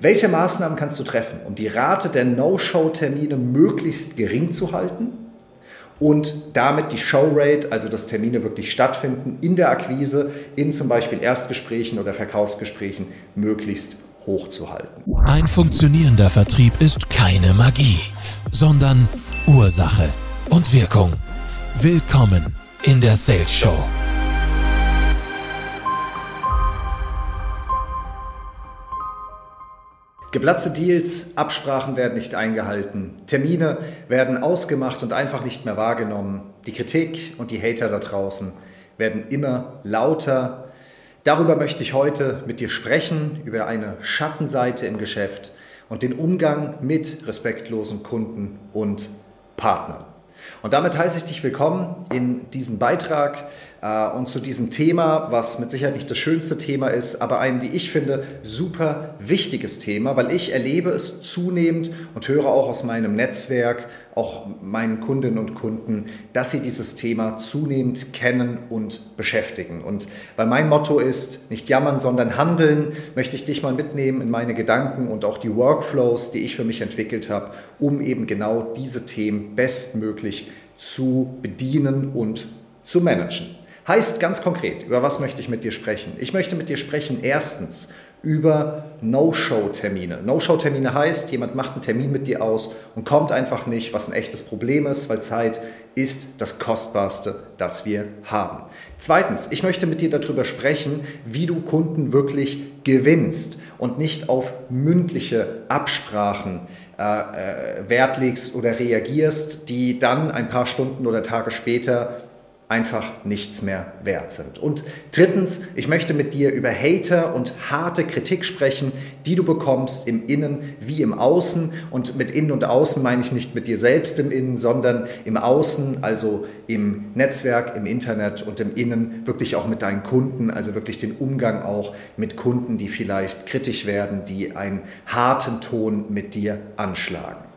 Welche Maßnahmen kannst du treffen, um die Rate der No-Show-Termine möglichst gering zu halten und damit die Show-Rate, also dass Termine wirklich stattfinden, in der Akquise, in zum Beispiel Erstgesprächen oder Verkaufsgesprächen möglichst hochzuhalten? Ein funktionierender Vertrieb ist keine Magie, sondern Ursache und Wirkung. Willkommen in der Sales Show. Geplatzte Deals, Absprachen werden nicht eingehalten, Termine werden ausgemacht und einfach nicht mehr wahrgenommen. Die Kritik und die Hater da draußen werden immer lauter. Darüber möchte ich heute mit dir sprechen, über eine Schattenseite im Geschäft und den Umgang mit respektlosen Kunden und Partnern. Und damit heiße ich dich willkommen in diesem Beitrag und zu diesem Thema, was mit Sicherheit nicht das schönste Thema ist, aber ein, wie ich finde, super wichtiges Thema, weil ich erlebe es zunehmend und höre auch aus meinem Netzwerk, auch meinen Kundinnen und Kunden, dass sie dieses Thema zunehmend kennen und beschäftigen. Und weil mein Motto ist, nicht jammern, sondern handeln, möchte ich dich mal mitnehmen in meine Gedanken und auch die Workflows, die ich für mich entwickelt habe, um eben genau diese Themen bestmöglich zu bedienen und zu managen. Heißt ganz konkret, über was möchte ich mit dir sprechen? Ich möchte mit dir sprechen erstens über No-Show-Termine. No-Show-Termine heißt, jemand macht einen Termin mit dir aus und kommt einfach nicht, was ein echtes Problem ist, weil Zeit ist das Kostbarste, das wir haben. Zweitens, ich möchte mit dir darüber sprechen, wie du Kunden wirklich gewinnst und nicht auf mündliche Absprachen äh, äh Wert legst oder reagierst, die dann ein paar Stunden oder Tage später einfach nichts mehr wert sind. Und drittens, ich möchte mit dir über Hater und harte Kritik sprechen, die du bekommst im Innen wie im Außen. Und mit Innen und Außen meine ich nicht mit dir selbst im Innen, sondern im Außen, also im Netzwerk, im Internet und im Innen, wirklich auch mit deinen Kunden, also wirklich den Umgang auch mit Kunden, die vielleicht kritisch werden, die einen harten Ton mit dir anschlagen.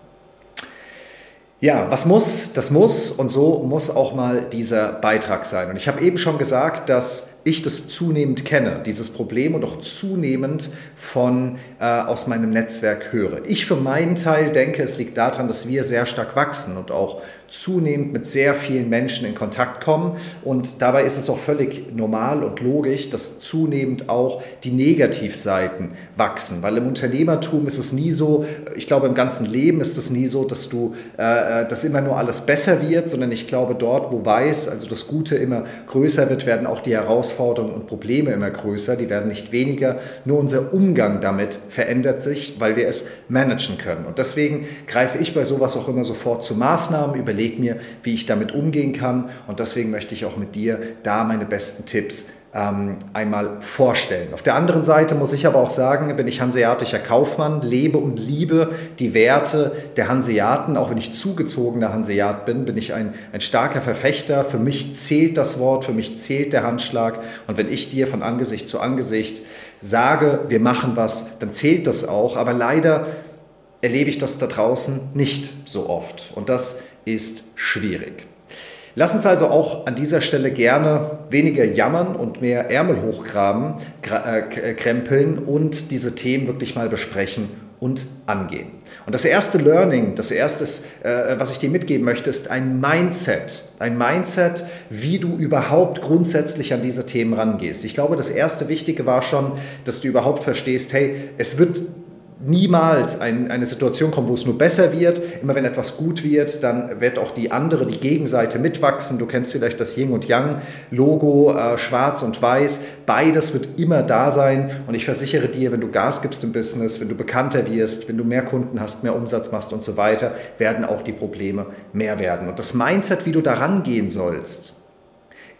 Ja, was muss? Das muss und so muss auch mal dieser Beitrag sein. Und ich habe eben schon gesagt, dass ich das zunehmend kenne, dieses Problem und auch zunehmend von äh, aus meinem Netzwerk höre. Ich für meinen Teil denke, es liegt daran, dass wir sehr stark wachsen und auch zunehmend mit sehr vielen Menschen in Kontakt kommen. Und dabei ist es auch völlig normal und logisch, dass zunehmend auch die Negativseiten wachsen. Weil im Unternehmertum ist es nie so, ich glaube im ganzen Leben ist es nie so, dass du, äh, äh dass immer nur alles besser wird, sondern ich glaube dort, wo weiß, also das Gute immer größer wird, werden auch die Herausforderungen Herausforderungen und Probleme immer größer, die werden nicht weniger, nur unser Umgang damit verändert sich, weil wir es managen können. Und deswegen greife ich bei sowas auch immer sofort zu Maßnahmen, überlege mir, wie ich damit umgehen kann und deswegen möchte ich auch mit dir da meine besten Tipps einmal vorstellen. Auf der anderen Seite muss ich aber auch sagen, bin ich hanseatischer Kaufmann, lebe und liebe die Werte der Hanseaten. Auch wenn ich zugezogener Hanseat bin, bin ich ein, ein starker Verfechter. Für mich zählt das Wort, für mich zählt der Handschlag. Und wenn ich dir von Angesicht zu Angesicht sage, wir machen was, dann zählt das auch. Aber leider erlebe ich das da draußen nicht so oft. Und das ist schwierig. Lass uns also auch an dieser Stelle gerne weniger jammern und mehr Ärmel hochgraben, äh, äh, krempeln und diese Themen wirklich mal besprechen und angehen. Und das erste Learning, das erste, äh, was ich dir mitgeben möchte, ist ein Mindset. Ein Mindset, wie du überhaupt grundsätzlich an diese Themen rangehst. Ich glaube, das erste Wichtige war schon, dass du überhaupt verstehst, hey, es wird niemals ein, eine Situation kommen, wo es nur besser wird. Immer wenn etwas gut wird, dann wird auch die andere, die Gegenseite mitwachsen. Du kennst vielleicht das Yin und Yang Logo, äh, schwarz und weiß. Beides wird immer da sein. Und ich versichere dir, wenn du Gas gibst im Business, wenn du bekannter wirst, wenn du mehr Kunden hast, mehr Umsatz machst und so weiter, werden auch die Probleme mehr werden. Und das Mindset, wie du daran gehen sollst,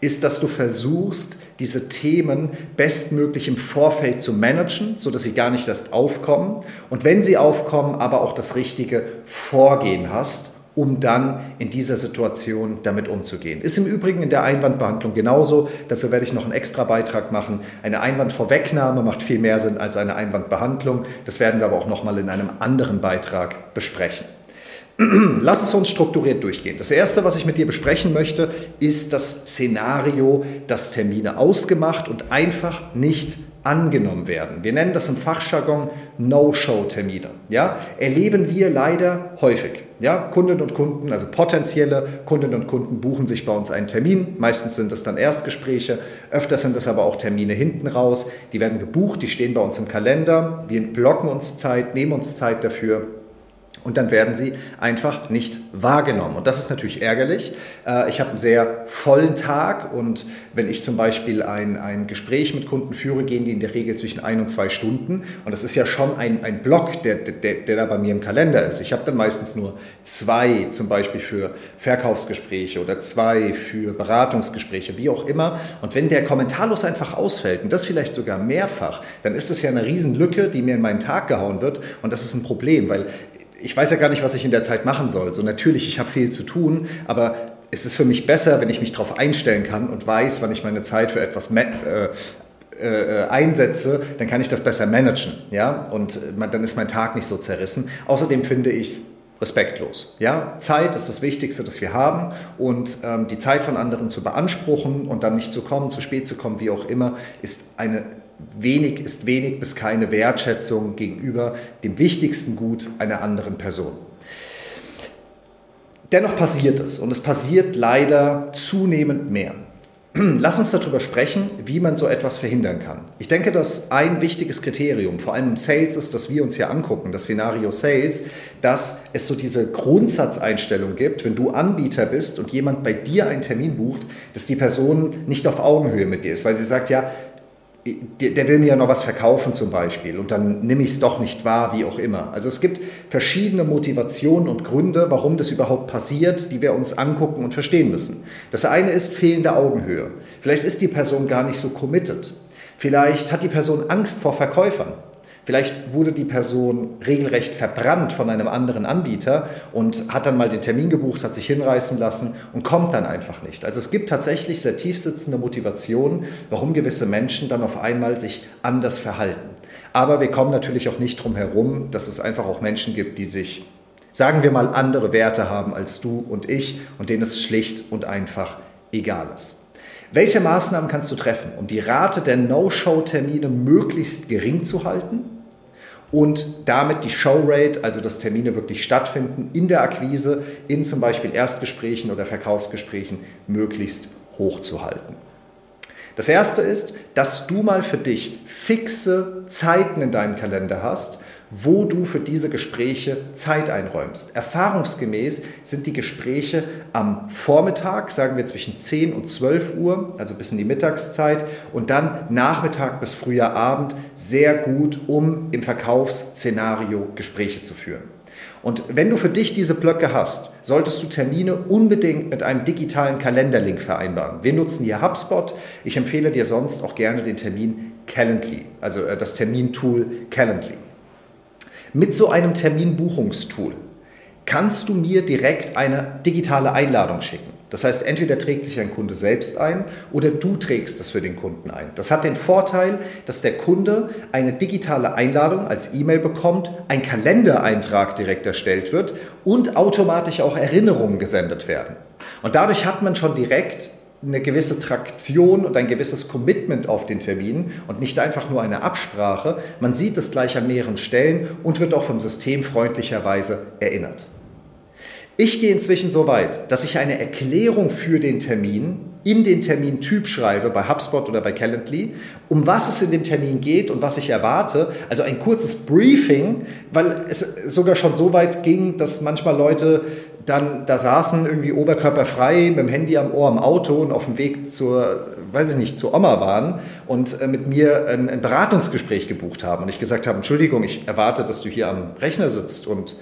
ist, dass du versuchst, diese Themen bestmöglich im Vorfeld zu managen, sodass sie gar nicht erst aufkommen. Und wenn sie aufkommen, aber auch das richtige Vorgehen hast, um dann in dieser Situation damit umzugehen. Ist im Übrigen in der Einwandbehandlung genauso. Dazu werde ich noch einen extra Beitrag machen. Eine Einwandvorwegnahme macht viel mehr Sinn als eine Einwandbehandlung. Das werden wir aber auch noch mal in einem anderen Beitrag besprechen. Lass es uns strukturiert durchgehen. Das Erste, was ich mit dir besprechen möchte, ist das Szenario, dass Termine ausgemacht und einfach nicht angenommen werden. Wir nennen das im Fachjargon No-Show-Termine. Ja? Erleben wir leider häufig. Ja? Kundinnen und Kunden, also potenzielle Kundinnen und Kunden buchen sich bei uns einen Termin. Meistens sind es dann Erstgespräche, öfters sind es aber auch Termine hinten raus. Die werden gebucht, die stehen bei uns im Kalender. Wir blocken uns Zeit, nehmen uns Zeit dafür und dann werden sie einfach nicht wahrgenommen. Und das ist natürlich ärgerlich. Äh, ich habe einen sehr vollen Tag und wenn ich zum Beispiel ein, ein Gespräch mit Kunden führe, gehen die in der Regel zwischen ein und zwei Stunden. Und das ist ja schon ein, ein Block, der, der, der da bei mir im Kalender ist. Ich habe dann meistens nur zwei zum Beispiel für Verkaufsgespräche oder zwei für Beratungsgespräche, wie auch immer. Und wenn der kommentarlos einfach ausfällt und das vielleicht sogar mehrfach, dann ist das ja eine Riesenlücke, die mir in meinen Tag gehauen wird. Und das ist ein Problem, weil ich weiß ja gar nicht, was ich in der Zeit machen soll. So natürlich, ich habe viel zu tun, aber es ist für mich besser, wenn ich mich darauf einstellen kann und weiß, wann ich meine Zeit für etwas äh, äh, einsetze, dann kann ich das besser managen. Ja? Und man, dann ist mein Tag nicht so zerrissen. Außerdem finde ich es respektlos. Ja? Zeit ist das Wichtigste, das wir haben und ähm, die Zeit von anderen zu beanspruchen und dann nicht zu kommen, zu spät zu kommen, wie auch immer, ist eine wenig ist wenig bis keine Wertschätzung gegenüber dem wichtigsten Gut einer anderen Person. Dennoch passiert es und es passiert leider zunehmend mehr. Lass uns darüber sprechen, wie man so etwas verhindern kann. Ich denke, dass ein wichtiges Kriterium, vor allem im Sales, ist, dass wir uns hier angucken, das Szenario Sales, dass es so diese Grundsatzeinstellung gibt, wenn du Anbieter bist und jemand bei dir einen Termin bucht, dass die Person nicht auf Augenhöhe mit dir ist, weil sie sagt, ja, der will mir ja noch was verkaufen zum Beispiel und dann nehme ich es doch nicht wahr, wie auch immer. Also es gibt verschiedene Motivationen und Gründe, warum das überhaupt passiert, die wir uns angucken und verstehen müssen. Das eine ist fehlende Augenhöhe. Vielleicht ist die Person gar nicht so committed. Vielleicht hat die Person Angst vor Verkäufern. Vielleicht wurde die Person regelrecht verbrannt von einem anderen Anbieter und hat dann mal den Termin gebucht, hat sich hinreißen lassen und kommt dann einfach nicht. Also es gibt tatsächlich sehr tiefsitzende Motivationen, warum gewisse Menschen dann auf einmal sich anders verhalten. Aber wir kommen natürlich auch nicht drum herum, dass es einfach auch Menschen gibt, die sich, sagen wir mal, andere Werte haben als du und ich und denen es schlicht und einfach egal ist. Welche Maßnahmen kannst du treffen, um die Rate der No-Show-Termine möglichst gering zu halten und damit die Showrate, also dass Termine wirklich stattfinden, in der Akquise, in zum Beispiel Erstgesprächen oder Verkaufsgesprächen möglichst hoch zu halten? Das erste ist, dass du mal für dich fixe Zeiten in deinem Kalender hast, wo du für diese Gespräche Zeit einräumst. Erfahrungsgemäß sind die Gespräche am Vormittag, sagen wir zwischen 10 und 12 Uhr, also bis in die Mittagszeit, und dann Nachmittag bis früher Abend sehr gut, um im Verkaufsszenario Gespräche zu führen. Und wenn du für dich diese Blöcke hast, solltest du Termine unbedingt mit einem digitalen Kalenderlink vereinbaren. Wir nutzen hier HubSpot. Ich empfehle dir sonst auch gerne den Termin Calendly, also äh, das Termintool Calendly. Mit so einem Terminbuchungstool kannst du mir direkt eine digitale Einladung schicken. Das heißt, entweder trägt sich ein Kunde selbst ein oder du trägst das für den Kunden ein. Das hat den Vorteil, dass der Kunde eine digitale Einladung als E-Mail bekommt, ein Kalendereintrag direkt erstellt wird und automatisch auch Erinnerungen gesendet werden. Und dadurch hat man schon direkt eine gewisse Traktion und ein gewisses Commitment auf den Termin und nicht einfach nur eine Absprache. Man sieht es gleich an mehreren Stellen und wird auch vom System freundlicherweise erinnert. Ich gehe inzwischen so weit, dass ich eine Erklärung für den Termin in den Termintyp schreibe, bei HubSpot oder bei Calendly, um was es in dem Termin geht und was ich erwarte. Also ein kurzes Briefing, weil es sogar schon so weit ging, dass manchmal Leute dann da saßen, irgendwie oberkörperfrei, mit dem Handy am Ohr im Auto und auf dem Weg zur, weiß ich nicht, zur Oma waren und äh, mit mir ein, ein Beratungsgespräch gebucht haben. Und ich gesagt habe, Entschuldigung, ich erwarte, dass du hier am Rechner sitzt und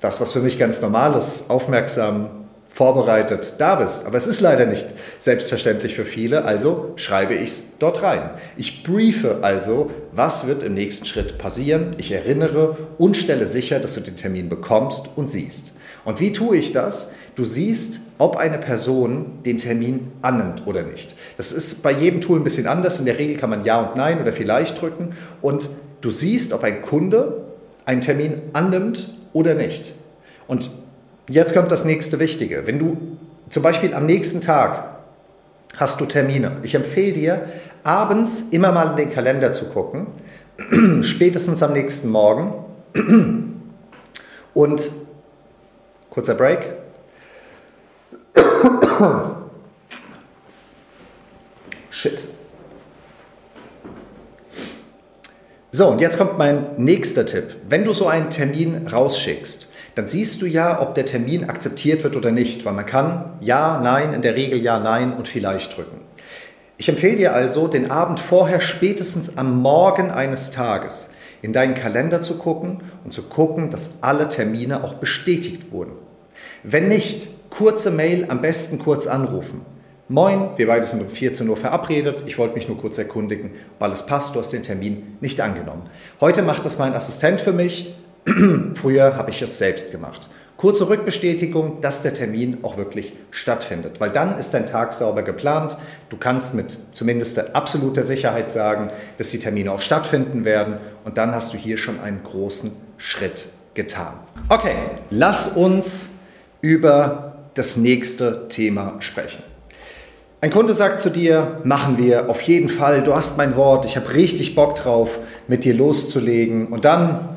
das, was für mich ganz normal ist, aufmerksam vorbereitet da bist. Aber es ist leider nicht selbstverständlich für viele, also schreibe ich es dort rein. Ich briefe also, was wird im nächsten Schritt passieren. Ich erinnere und stelle sicher, dass du den Termin bekommst und siehst. Und wie tue ich das? Du siehst, ob eine Person den Termin annimmt oder nicht. Das ist bei jedem Tool ein bisschen anders. In der Regel kann man Ja und Nein oder vielleicht drücken. Und du siehst, ob ein Kunde einen Termin annimmt oder nicht. Und jetzt kommt das nächste Wichtige. Wenn du zum Beispiel am nächsten Tag hast du Termine. Ich empfehle dir, abends immer mal in den Kalender zu gucken, spätestens am nächsten Morgen. Und kurzer Break. Shit. So, und jetzt kommt mein nächster Tipp. Wenn du so einen Termin rausschickst, dann siehst du ja, ob der Termin akzeptiert wird oder nicht, weil man kann Ja, Nein, in der Regel Ja, Nein und vielleicht drücken. Ich empfehle dir also, den Abend vorher, spätestens am Morgen eines Tages, in deinen Kalender zu gucken und zu gucken, dass alle Termine auch bestätigt wurden. Wenn nicht, kurze Mail, am besten kurz anrufen. Moin, wir beide sind um 14 Uhr verabredet. Ich wollte mich nur kurz erkundigen, ob alles passt. Du hast den Termin nicht angenommen. Heute macht das mein Assistent für mich. Früher habe ich es selbst gemacht. Kurze Rückbestätigung, dass der Termin auch wirklich stattfindet, weil dann ist dein Tag sauber geplant. Du kannst mit zumindest absoluter Sicherheit sagen, dass die Termine auch stattfinden werden und dann hast du hier schon einen großen Schritt getan. Okay, lass uns über das nächste Thema sprechen. Ein Kunde sagt zu dir, machen wir auf jeden Fall, du hast mein Wort, ich habe richtig Bock drauf, mit dir loszulegen. Und dann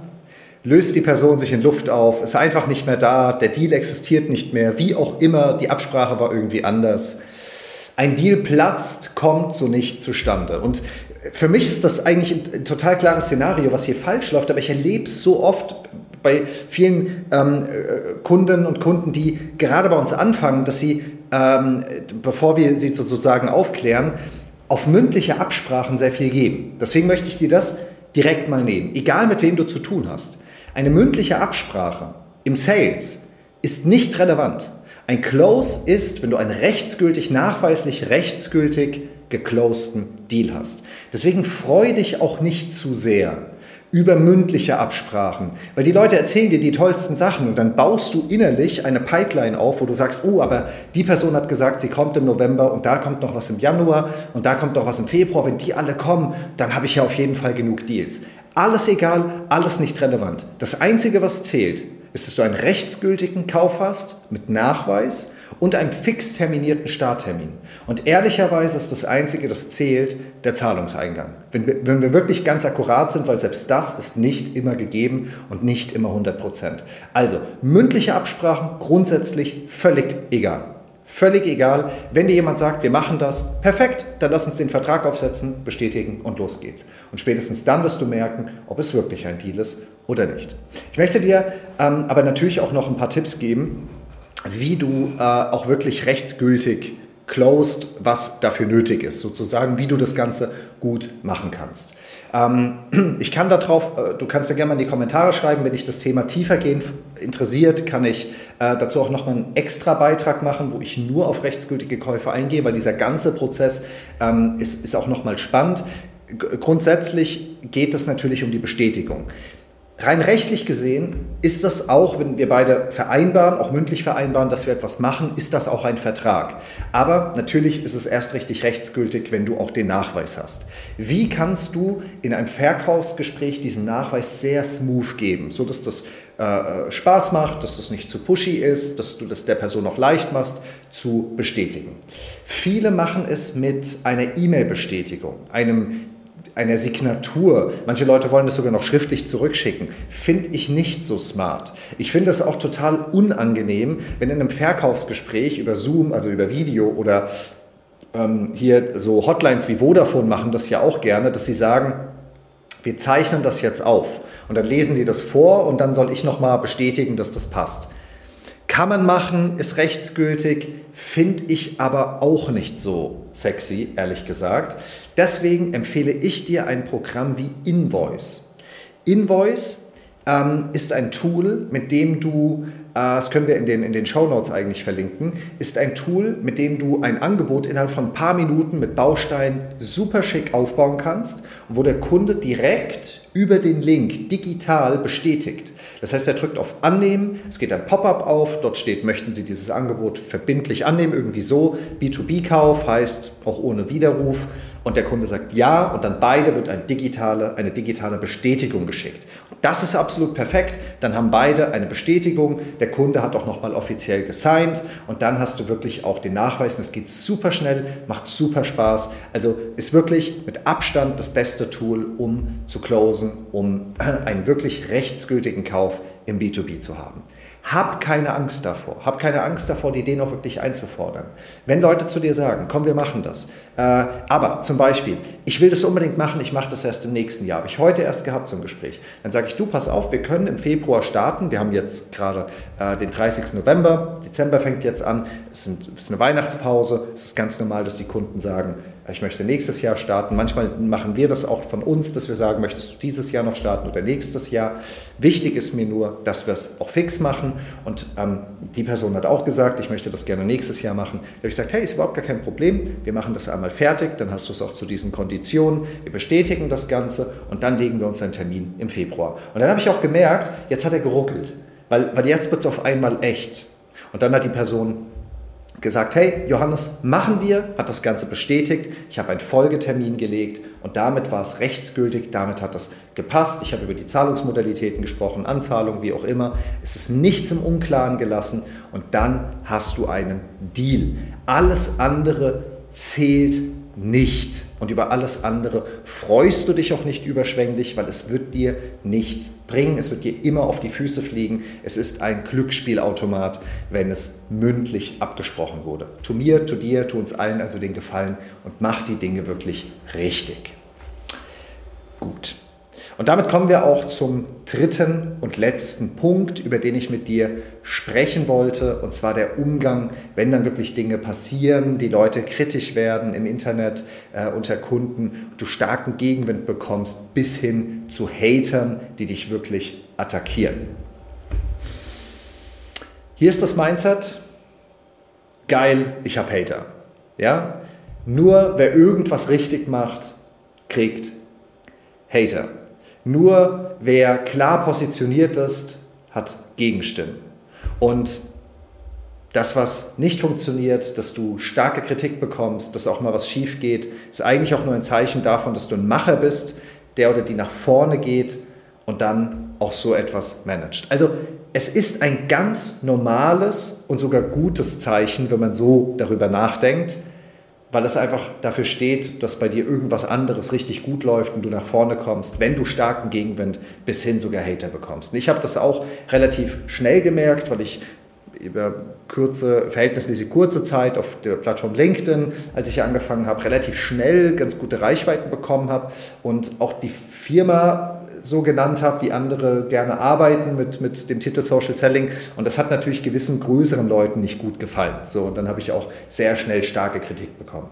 löst die Person sich in Luft auf, ist einfach nicht mehr da, der Deal existiert nicht mehr, wie auch immer, die Absprache war irgendwie anders. Ein Deal platzt, kommt so nicht zustande. Und für mich ist das eigentlich ein total klares Szenario, was hier falsch läuft, aber ich erlebe es so oft bei vielen ähm, äh, Kunden und Kunden, die gerade bei uns anfangen, dass sie ähm, bevor wir sie sozusagen aufklären, auf mündliche Absprachen sehr viel geben. Deswegen möchte ich dir das direkt mal nehmen, egal mit wem du zu tun hast. Eine mündliche Absprache im Sales ist nicht relevant. Ein Close ist, wenn du einen rechtsgültig, nachweislich rechtsgültig geclosten Deal hast. Deswegen freu dich auch nicht zu sehr über mündliche Absprachen. Weil die Leute erzählen dir die tollsten Sachen und dann baust du innerlich eine Pipeline auf, wo du sagst, oh, aber die Person hat gesagt, sie kommt im November und da kommt noch was im Januar und da kommt noch was im Februar. Wenn die alle kommen, dann habe ich ja auf jeden Fall genug Deals. Alles egal, alles nicht relevant. Das Einzige, was zählt, ist, dass du einen rechtsgültigen Kauf hast mit Nachweis und einem fix terminierten Starttermin. Und ehrlicherweise ist das Einzige, das zählt, der Zahlungseingang. Wenn wir, wenn wir wirklich ganz akkurat sind, weil selbst das ist nicht immer gegeben und nicht immer 100 Prozent. Also mündliche Absprachen grundsätzlich völlig egal. Völlig egal. Wenn dir jemand sagt, wir machen das, perfekt, dann lass uns den Vertrag aufsetzen, bestätigen und los geht's. Und spätestens dann wirst du merken, ob es wirklich ein Deal ist oder nicht. Ich möchte dir ähm, aber natürlich auch noch ein paar Tipps geben, wie du äh, auch wirklich rechtsgültig closed, was dafür nötig ist, sozusagen, wie du das Ganze gut machen kannst. Ähm, ich kann darauf, äh, du kannst mir gerne mal in die Kommentare schreiben, wenn dich das Thema tiefergehend interessiert, kann ich äh, dazu auch nochmal einen extra Beitrag machen, wo ich nur auf rechtsgültige Käufe eingehe, weil dieser ganze Prozess ähm, ist, ist auch nochmal spannend. Grundsätzlich geht es natürlich um die Bestätigung. Rein rechtlich gesehen ist das auch, wenn wir beide vereinbaren, auch mündlich vereinbaren, dass wir etwas machen, ist das auch ein Vertrag. Aber natürlich ist es erst richtig rechtsgültig, wenn du auch den Nachweis hast. Wie kannst du in einem Verkaufsgespräch diesen Nachweis sehr smooth geben, so dass das äh, Spaß macht, dass das nicht zu pushy ist, dass du das der Person auch leicht machst, zu bestätigen. Viele machen es mit einer E-Mail-Bestätigung, einem einer Signatur. Manche Leute wollen das sogar noch schriftlich zurückschicken. Finde ich nicht so smart. Ich finde es auch total unangenehm, wenn in einem Verkaufsgespräch über Zoom, also über Video oder ähm, hier so Hotlines wie Vodafone machen das ja auch gerne, dass sie sagen, wir zeichnen das jetzt auf und dann lesen die das vor und dann soll ich nochmal bestätigen, dass das passt. Kann man machen, ist rechtsgültig, finde ich aber auch nicht so sexy, ehrlich gesagt. Deswegen empfehle ich dir ein Programm wie Invoice. Invoice ähm, ist ein Tool, mit dem du, äh, das können wir in den, in den Show Notes eigentlich verlinken, ist ein Tool, mit dem du ein Angebot innerhalb von ein paar Minuten mit Bausteinen super schick aufbauen kannst, wo der Kunde direkt über den Link digital bestätigt. Das heißt, er drückt auf Annehmen, es geht ein Pop-up auf, dort steht, möchten Sie dieses Angebot verbindlich annehmen, irgendwie so. B2B-Kauf heißt auch ohne Widerruf. und der Kunde sagt ja und dann beide wird eine digitale, eine digitale Bestätigung geschickt. Das ist absolut perfekt. Dann haben beide eine Bestätigung. Der Kunde hat auch nochmal offiziell gesigned und dann hast du wirklich auch den Nachweis. Das geht super schnell, macht super Spaß. Also ist wirklich mit Abstand das beste Tool, um zu closen, um einen wirklich rechtsgültigen Kauf im B2B zu haben. Hab keine Angst davor. Hab keine Angst davor, die Ideen auch wirklich einzufordern. Wenn Leute zu dir sagen, komm, wir machen das. Äh, aber zum Beispiel, ich will das unbedingt machen, ich mache das erst im nächsten Jahr. Habe ich heute erst gehabt zum Gespräch. Dann sage ich, du, pass auf, wir können im Februar starten. Wir haben jetzt gerade äh, den 30. November. Dezember fängt jetzt an. Es ist eine Weihnachtspause. Es ist ganz normal, dass die Kunden sagen, ich möchte nächstes Jahr starten. Manchmal machen wir das auch von uns, dass wir sagen, möchtest du dieses Jahr noch starten oder nächstes Jahr. Wichtig ist mir nur, dass wir es auch fix machen. Und ähm, die Person hat auch gesagt, ich möchte das gerne nächstes Jahr machen. Da habe ich gesagt, hey, ist überhaupt gar kein Problem. Wir machen das einmal fertig, dann hast du es auch zu diesen Konditionen. Wir bestätigen das Ganze und dann legen wir uns einen Termin im Februar. Und dann habe ich auch gemerkt, jetzt hat er geruckelt, weil, weil jetzt wird es auf einmal echt. Und dann hat die Person gesagt, hey Johannes, machen wir, hat das Ganze bestätigt, ich habe einen Folgetermin gelegt und damit war es rechtsgültig, damit hat das gepasst. Ich habe über die Zahlungsmodalitäten gesprochen, Anzahlung, wie auch immer. Es ist nichts im Unklaren gelassen und dann hast du einen Deal. Alles andere zählt nicht. Und über alles andere freust du dich auch nicht überschwänglich, weil es wird dir nichts bringen. Es wird dir immer auf die Füße fliegen. Es ist ein Glücksspielautomat, wenn es mündlich abgesprochen wurde. Tu mir, tu dir, tu uns allen also den Gefallen und mach die Dinge wirklich richtig. Gut. Und damit kommen wir auch zum dritten und letzten Punkt, über den ich mit dir sprechen wollte, und zwar der Umgang, wenn dann wirklich Dinge passieren, die Leute kritisch werden im Internet äh, unter Kunden, du starken Gegenwind bekommst, bis hin zu Hatern, die dich wirklich attackieren. Hier ist das Mindset, geil, ich habe Hater. Ja? Nur wer irgendwas richtig macht, kriegt Hater. Nur wer klar positioniert ist, hat Gegenstimmen. Und das, was nicht funktioniert, dass du starke Kritik bekommst, dass auch mal was schief geht, ist eigentlich auch nur ein Zeichen davon, dass du ein Macher bist, der oder die nach vorne geht und dann auch so etwas managt. Also es ist ein ganz normales und sogar gutes Zeichen, wenn man so darüber nachdenkt, weil es einfach dafür steht, dass bei dir irgendwas anderes richtig gut läuft und du nach vorne kommst, wenn du starken Gegenwind bis hin sogar Hater bekommst. Und ich habe das auch relativ schnell gemerkt, weil ich über kurze, verhältnismäßig kurze Zeit auf der Plattform LinkedIn, als ich hier angefangen habe, relativ schnell ganz gute Reichweiten bekommen habe und auch die Firma so genannt habe, wie andere gerne arbeiten mit, mit dem Titel Social Selling. Und das hat natürlich gewissen größeren Leuten nicht gut gefallen. So, und dann habe ich auch sehr schnell starke Kritik bekommen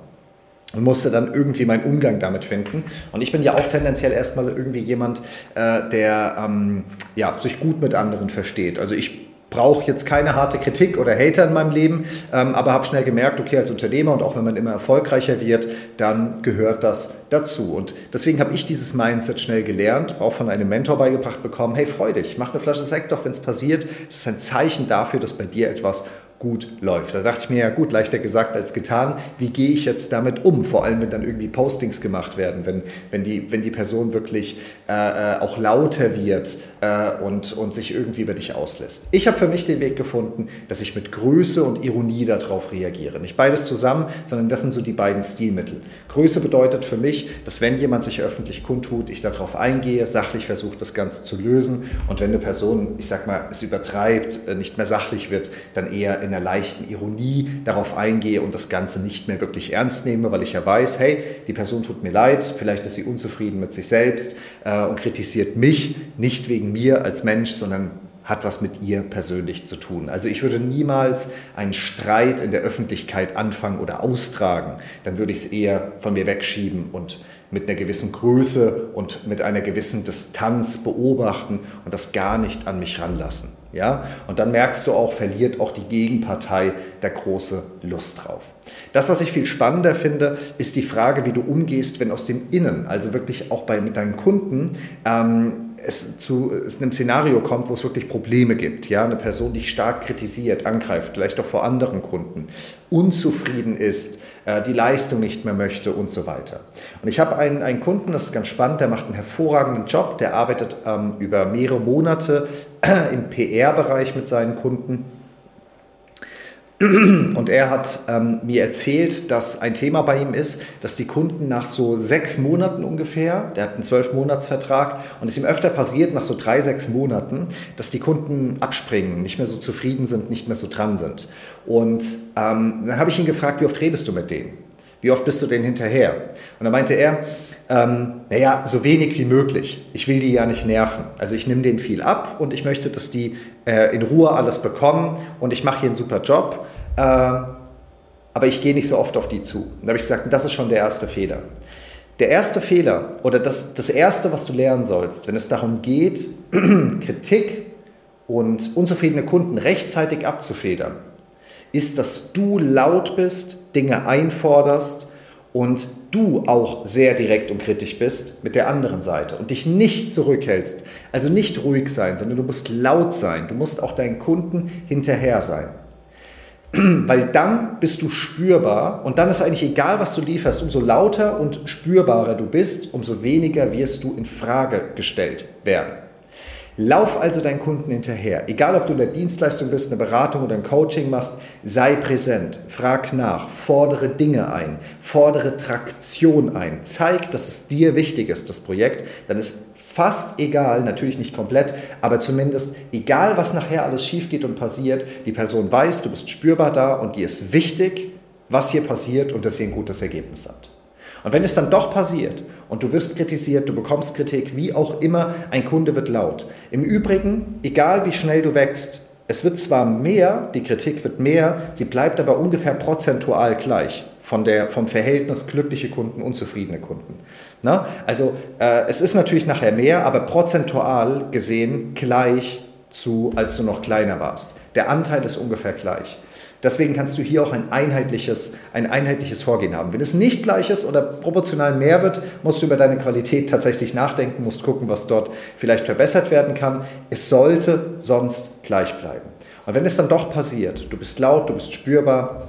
und musste dann irgendwie meinen Umgang damit finden. Und ich bin ja auch tendenziell erstmal irgendwie jemand, äh, der ähm, ja, sich gut mit anderen versteht. Also ich brauche jetzt keine harte Kritik oder Hater in meinem Leben, ähm, aber habe schnell gemerkt, okay, als Unternehmer und auch wenn man immer erfolgreicher wird, dann gehört das dazu. Und deswegen habe ich dieses Mindset schnell gelernt, auch von einem Mentor beigebracht bekommen, hey, freu dich, mach eine Flasche Sekt auf, wenn es passiert. Es ist ein Zeichen dafür, dass bei dir etwas gut läuft. Da dachte ich mir, ja gut, leichter gesagt als getan. Wie gehe ich jetzt damit um? Vor allem, wenn dann irgendwie Postings gemacht werden, wenn, wenn, die, wenn die Person wirklich äh, äh, auch lauter wird äh, und, und sich irgendwie über dich auslässt. Ich habe für mich den Weg gefunden, dass ich mit Größe und Ironie darauf reagiere. Nicht beides zusammen, sondern das sind so die beiden Stilmittel. Größe bedeutet für mich, dass wenn jemand sich öffentlich kundtut, ich darauf eingehe, sachlich versuche, das Ganze zu lösen. Und wenn eine Person, ich sag mal, es übertreibt, äh, nicht mehr sachlich wird, dann eher in einer leichten Ironie darauf eingehe und das Ganze nicht mehr wirklich ernst nehme, weil ich ja weiß, hey, die Person tut mir leid, vielleicht ist sie unzufrieden mit sich selbst äh, und kritisiert mich, nicht wegen mir als Mensch, sondern hat was mit ihr persönlich zu tun. Also ich würde niemals einen Streit in der Öffentlichkeit anfangen oder austragen. Dann würde ich es eher von mir wegschieben und mit einer gewissen Größe und mit einer gewissen Distanz beobachten und das gar nicht an mich ranlassen. Ja? Und dann merkst du auch, verliert auch die Gegenpartei der große Lust drauf. Das, was ich viel spannender finde, ist die Frage, wie du umgehst, wenn aus dem Innen, also wirklich auch bei, mit deinen Kunden, ähm, es zu einem Szenario kommt, wo es wirklich Probleme gibt. Ja? Eine Person, die stark kritisiert, angreift, vielleicht auch vor anderen Kunden, unzufrieden ist, äh, die Leistung nicht mehr möchte und so weiter. Und ich habe einen, einen Kunden, das ist ganz spannend, der macht einen hervorragenden Job, der arbeitet ähm, über mehrere Monate im PR-Bereich mit seinen Kunden und er hat ähm, mir erzählt, dass ein Thema bei ihm ist, dass die Kunden nach so sechs Monaten ungefähr, der hat einen zwölf-Monats-Vertrag, und es ihm öfter passiert, nach so drei, sechs Monaten, dass die Kunden abspringen, nicht mehr so zufrieden sind, nicht mehr so dran sind. Und ähm, dann habe ich ihn gefragt, wie oft redest du mit denen? Wie oft bist du denen hinterher? Und dann meinte er, ähm, naja, so wenig wie möglich. Ich will die ja nicht nerven. Also ich nehme denen viel ab und ich möchte, dass die äh, in Ruhe alles bekommen und ich mache hier einen super Job. Äh, aber ich gehe nicht so oft auf die zu. Da habe ich gesagt, das ist schon der erste Fehler. Der erste Fehler oder das, das Erste, was du lernen sollst, wenn es darum geht, Kritik und unzufriedene Kunden rechtzeitig abzufedern, ist, dass du laut bist, Dinge einforderst und du auch sehr direkt und kritisch bist mit der anderen Seite und dich nicht zurückhältst. Also nicht ruhig sein, sondern du musst laut sein. Du musst auch deinen Kunden hinterher sein. Weil dann bist du spürbar und dann ist eigentlich egal, was du lieferst. Umso lauter und spürbarer du bist, umso weniger wirst du in Frage gestellt werden. Lauf also deinen Kunden hinterher. Egal, ob du in der Dienstleistung bist, eine Beratung oder ein Coaching machst, sei präsent, frag nach, fordere Dinge ein, fordere Traktion ein. Zeig, dass es dir wichtig ist, das Projekt. Dann ist fast egal, natürlich nicht komplett, aber zumindest egal, was nachher alles schief geht und passiert, die Person weiß, du bist spürbar da und dir ist wichtig, was hier passiert und dass ihr ein gutes Ergebnis habt. Und wenn es dann doch passiert und du wirst kritisiert, du bekommst Kritik, wie auch immer, ein Kunde wird laut. Im Übrigen, egal wie schnell du wächst, es wird zwar mehr, die Kritik wird mehr, sie bleibt aber ungefähr prozentual gleich von der, vom Verhältnis glückliche Kunden, unzufriedene Kunden. Na? Also äh, es ist natürlich nachher mehr, aber prozentual gesehen gleich zu, als du noch kleiner warst. Der Anteil ist ungefähr gleich. Deswegen kannst du hier auch ein einheitliches, ein einheitliches Vorgehen haben. Wenn es nicht gleich ist oder proportional mehr wird, musst du über deine Qualität tatsächlich nachdenken, musst gucken, was dort vielleicht verbessert werden kann. Es sollte sonst gleich bleiben. Und wenn es dann doch passiert, du bist laut, du bist spürbar,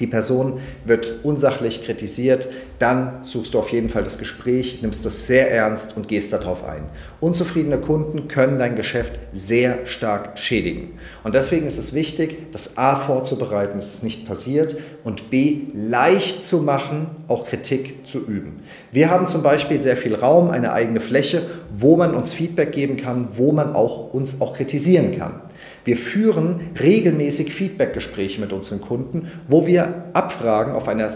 die Person wird unsachlich kritisiert, dann suchst du auf jeden Fall das Gespräch, nimmst das sehr ernst und gehst darauf ein. Unzufriedene Kunden können dein Geschäft sehr stark schädigen. Und deswegen ist es wichtig, das A vorzubereiten, dass es nicht passiert und B leicht zu machen, auch Kritik zu üben. Wir haben zum Beispiel sehr viel Raum, eine eigene Fläche, wo man uns Feedback geben kann, wo man auch uns auch kritisieren kann. Wir führen regelmäßig Feedbackgespräche mit unseren Kunden, wo wir abfragen auf einer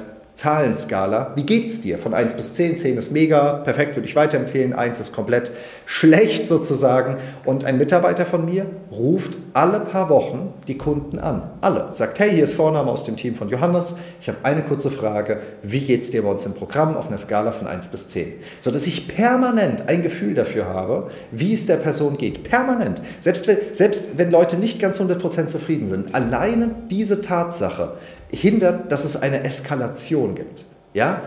Zahlenskala, wie geht's dir? Von 1 bis 10, 10 ist mega, perfekt, würde ich weiterempfehlen, 1 ist komplett schlecht sozusagen. Und ein Mitarbeiter von mir ruft alle paar Wochen die Kunden an. Alle. Sagt, hey, hier ist Vorname aus dem Team von Johannes. Ich habe eine kurze Frage. Wie geht's dir bei uns im Programm auf einer Skala von 1 bis 10? Sodass ich permanent ein Gefühl dafür habe, wie es der Person geht. Permanent. Selbst wenn, selbst wenn Leute nicht ganz 100% zufrieden sind. Alleine diese Tatsache hindert, dass es eine Eskalation gibt. Ja?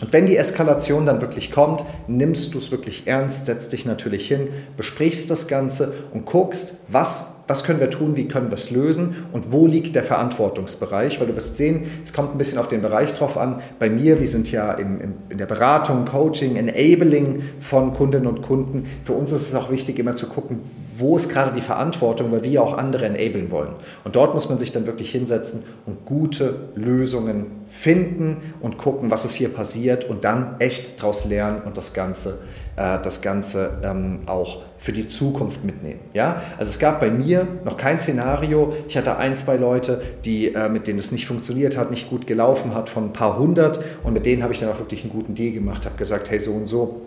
Und wenn die Eskalation dann wirklich kommt, nimmst du es wirklich ernst, setzt dich natürlich hin, besprichst das Ganze und guckst, was was können wir tun, wie können wir es lösen und wo liegt der Verantwortungsbereich, weil du wirst sehen, es kommt ein bisschen auf den Bereich drauf an. Bei mir, wir sind ja im, im, in der Beratung, Coaching, Enabling von Kundinnen und Kunden. Für uns ist es auch wichtig, immer zu gucken, wo ist gerade die Verantwortung, weil wir auch andere enablen wollen. Und dort muss man sich dann wirklich hinsetzen und gute Lösungen finden und gucken, was ist hier passiert und dann echt daraus lernen und das Ganze, äh, das Ganze ähm, auch für die Zukunft mitnehmen. Ja? Also es gab bei mir noch kein Szenario. Ich hatte ein, zwei Leute, die, äh, mit denen es nicht funktioniert hat, nicht gut gelaufen hat, von ein paar hundert. Und mit denen habe ich dann auch wirklich einen guten Deal gemacht, habe gesagt, hey, so und so.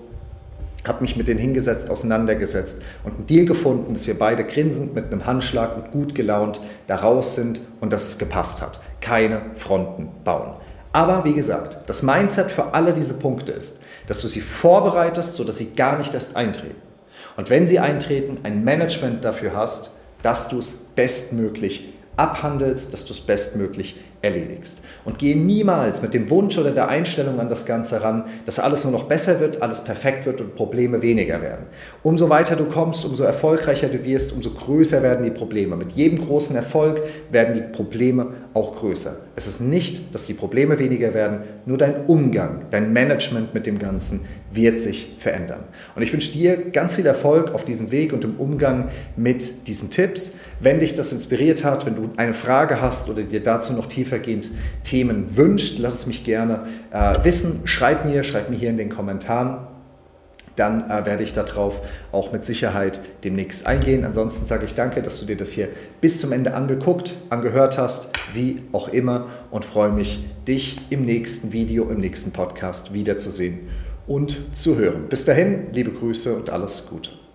Habe mich mit denen hingesetzt, auseinandergesetzt und einen Deal gefunden, dass wir beide grinsend mit einem Handschlag und gut gelaunt da raus sind und dass es gepasst hat. Keine Fronten bauen. Aber wie gesagt, das Mindset für alle diese Punkte ist, dass du sie vorbereitest, sodass sie gar nicht erst eintreten. Und wenn sie eintreten, ein Management dafür hast, dass du es bestmöglich abhandelst, dass du es bestmöglich erledigst. Und gehe niemals mit dem Wunsch oder der Einstellung an das Ganze ran, dass alles nur noch besser wird, alles perfekt wird und Probleme weniger werden. Umso weiter du kommst, umso erfolgreicher du wirst, umso größer werden die Probleme. Mit jedem großen Erfolg werden die Probleme auch größer. Es ist nicht, dass die Probleme weniger werden, nur dein Umgang, dein Management mit dem Ganzen wird sich verändern. Und ich wünsche dir ganz viel Erfolg auf diesem Weg und im Umgang mit diesen Tipps. Wenn dich das inspiriert hat, wenn du eine Frage hast oder dir dazu noch tiefergehend Themen wünscht, lass es mich gerne äh, wissen. Schreib mir, schreib mir hier in den Kommentaren dann äh, werde ich darauf auch mit Sicherheit demnächst eingehen. Ansonsten sage ich danke, dass du dir das hier bis zum Ende angeguckt, angehört hast, wie auch immer und freue mich, dich im nächsten Video, im nächsten Podcast wiederzusehen und zu hören. Bis dahin, liebe Grüße und alles Gute.